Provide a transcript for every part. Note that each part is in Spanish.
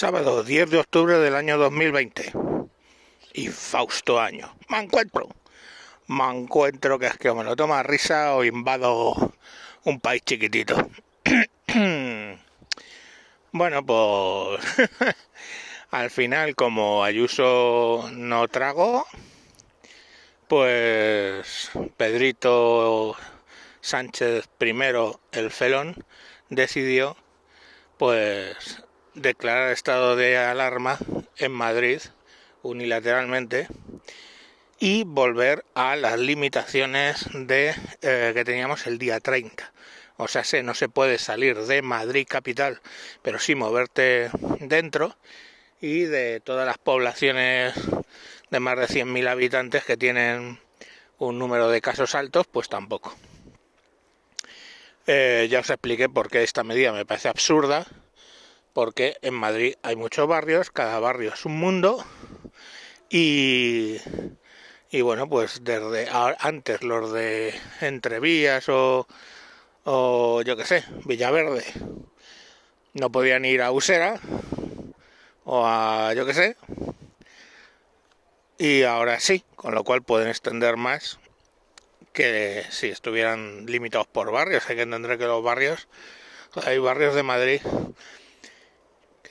Sábado 10 de octubre del año 2020. Y Fausto año. Me encuentro. Me encuentro que es que me lo toma risa o invado un país chiquitito. bueno, pues al final como Ayuso no trago, pues Pedrito Sánchez primero, el felón, decidió pues declarar estado de alarma en Madrid unilateralmente y volver a las limitaciones de eh, que teníamos el día 30. O sea, se, no se puede salir de Madrid capital, pero sí moverte dentro y de todas las poblaciones de más de 100.000 habitantes que tienen un número de casos altos, pues tampoco. Eh, ya os expliqué por qué esta medida me parece absurda porque en Madrid hay muchos barrios, cada barrio es un mundo y, y bueno, pues desde antes los de Entrevías o, o yo qué sé, Villaverde no podían ir a Usera o a yo qué sé y ahora sí, con lo cual pueden extender más que si estuvieran limitados por barrios. Hay que entender que los barrios, hay barrios de Madrid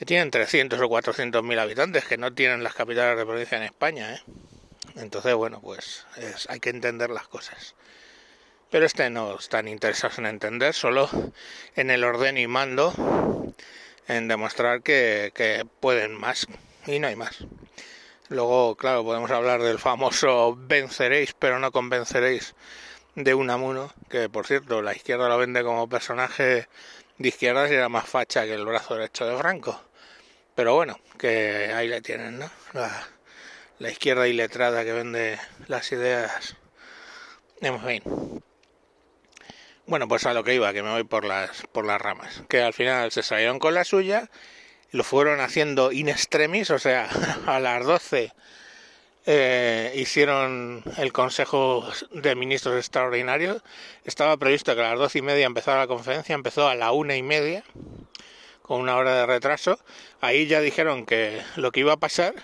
que tienen 300 o 400 mil habitantes, que no tienen las capitales de provincia en España. ¿eh? Entonces, bueno, pues hay que entender las cosas. Pero este no están interesados en entender, solo en el orden y mando, en demostrar que, que pueden más y no hay más. Luego, claro, podemos hablar del famoso venceréis, pero no convenceréis de Unamuno, que por cierto, la izquierda lo vende como personaje de izquierda y era más facha que el brazo derecho de Franco. Pero bueno, que ahí le tienen, ¿no? La, izquierda iletrada que vende las ideas. En fin. Bueno, pues a lo que iba, que me voy por las, por las ramas. Que al final se salieron con la suya, lo fueron haciendo in extremis, o sea, a las 12 eh, hicieron el Consejo de Ministros Extraordinarios. Estaba previsto que a las doce y media empezara la conferencia, empezó a la una y media con una hora de retraso. Ahí ya dijeron que lo que iba a pasar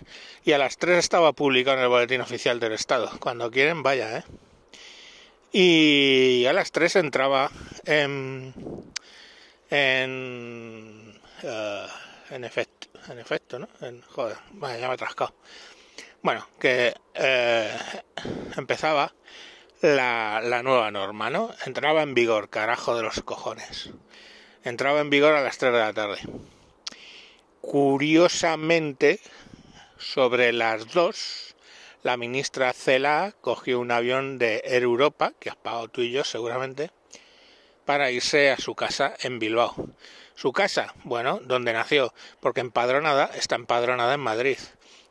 y a las 3 estaba publicado en el Boletín Oficial del Estado. Cuando quieren, vaya, ¿eh? Y a las 3 entraba en... en... Uh, en efecto, en efecto, ¿no? En, joder, ya me he atrascado. Bueno, que eh, empezaba la, la nueva norma, ¿no? Entraba en vigor, carajo de los cojones entraba en vigor a las 3 de la tarde. Curiosamente, sobre las 2, la ministra Cela cogió un avión de Air Europa, que has pagado tú y yo seguramente, para irse a su casa en Bilbao. Su casa, bueno, donde nació, porque empadronada está empadronada en Madrid.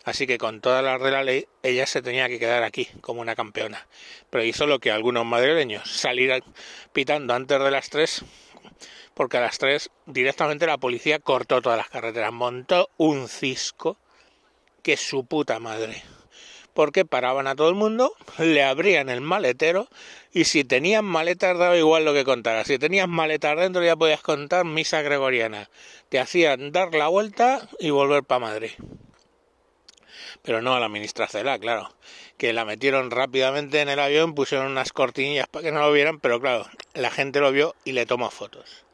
Así que con todas las de la ley, ella se tenía que quedar aquí como una campeona. Pero hizo lo que algunos madrileños, salir pitando antes de las 3 porque a las 3 directamente la policía cortó todas las carreteras, montó un cisco que su puta madre. Porque paraban a todo el mundo, le abrían el maletero y si tenían maletas daba igual lo que contara. Si tenías maletas dentro ya podías contar misa gregoriana. Te hacían dar la vuelta y volver para Madrid. Pero no a la ministra Cela, claro. Que la metieron rápidamente en el avión, pusieron unas cortinillas para que no lo vieran, pero claro, la gente lo vio y le tomó fotos.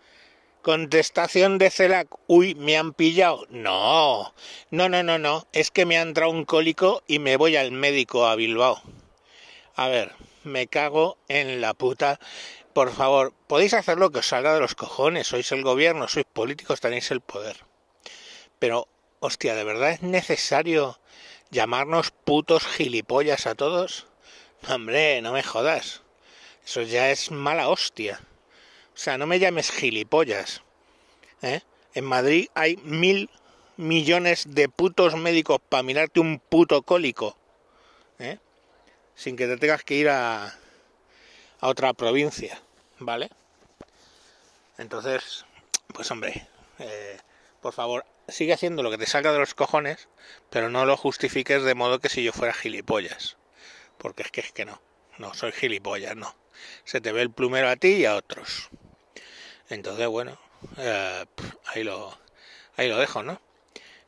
Contestación de CELAC. Uy, me han pillado. No, no, no, no, no. Es que me ha entrado un cólico y me voy al médico a Bilbao. A ver, me cago en la puta. Por favor, podéis hacer lo que os salga de los cojones. Sois el gobierno, sois políticos, tenéis el poder. Pero, hostia, ¿de verdad es necesario llamarnos putos gilipollas a todos? Hombre, no me jodas. Eso ya es mala hostia. Sea, no me llames gilipollas. ¿eh? En Madrid hay mil millones de putos médicos para mirarte un puto cólico. ¿eh? Sin que te tengas que ir a, a otra provincia. ¿Vale? Entonces, pues hombre, eh, por favor, sigue haciendo lo que te salga de los cojones, pero no lo justifiques de modo que si yo fuera gilipollas. Porque es que es que no. No, soy gilipollas, no. Se te ve el plumero a ti y a otros. Entonces, bueno, eh, ahí, lo, ahí lo dejo, ¿no?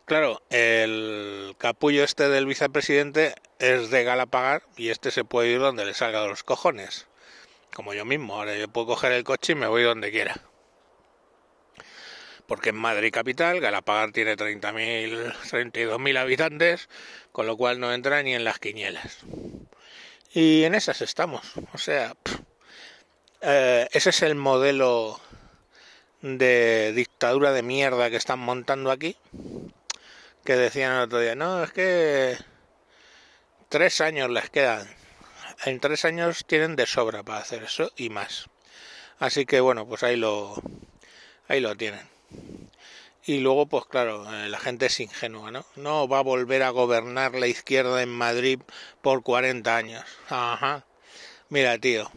Claro, el capullo este del vicepresidente es de Galapagar y este se puede ir donde le salga de los cojones. Como yo mismo, ahora yo puedo coger el coche y me voy donde quiera. Porque en Madrid capital, Galapagar tiene 30.000, 32.000 habitantes, con lo cual no entra ni en las quinielas. Y en esas estamos. O sea, eh, ese es el modelo de dictadura de mierda que están montando aquí que decían el otro día, no, es que tres años les quedan. En tres años tienen de sobra para hacer eso y más. Así que bueno, pues ahí lo, ahí lo tienen. Y luego, pues claro, eh, la gente es ingenua, ¿no? No va a volver a gobernar la izquierda en Madrid por 40 años. Ajá. Mira, tío,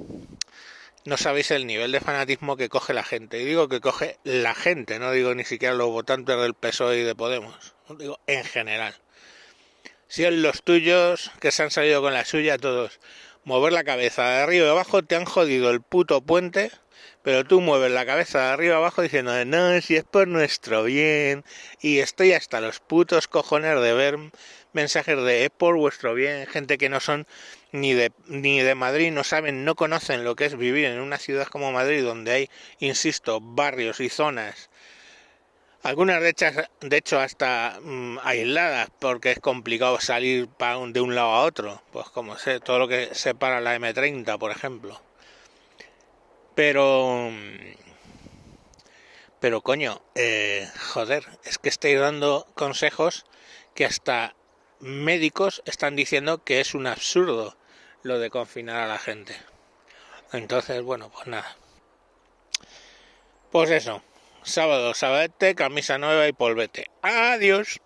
no sabéis el nivel de fanatismo que coge la gente. Y digo que coge la gente, no digo ni siquiera los votantes del PSOE y de Podemos. Digo en general. Si en los tuyos, que se han salido con la suya todos, mover la cabeza de arriba y abajo, te han jodido el puto puente, pero tú mueves la cabeza de arriba abajo diciendo, no, si es por nuestro bien, y estoy hasta los putos cojones de ver mensajes de es por vuestro bien, gente que no son ni de, ni de Madrid, no saben, no conocen lo que es vivir en una ciudad como Madrid, donde hay, insisto, barrios y zonas, algunas de, de hecho hasta mm, aisladas, porque es complicado salir de un lado a otro, pues como sé, todo lo que separa la M30, por ejemplo. Pero... Pero coño, eh, joder, es que estáis dando consejos que hasta médicos están diciendo que es un absurdo lo de confinar a la gente. Entonces, bueno, pues nada. Pues eso, sábado, sabadete, camisa nueva y polvete. Adiós.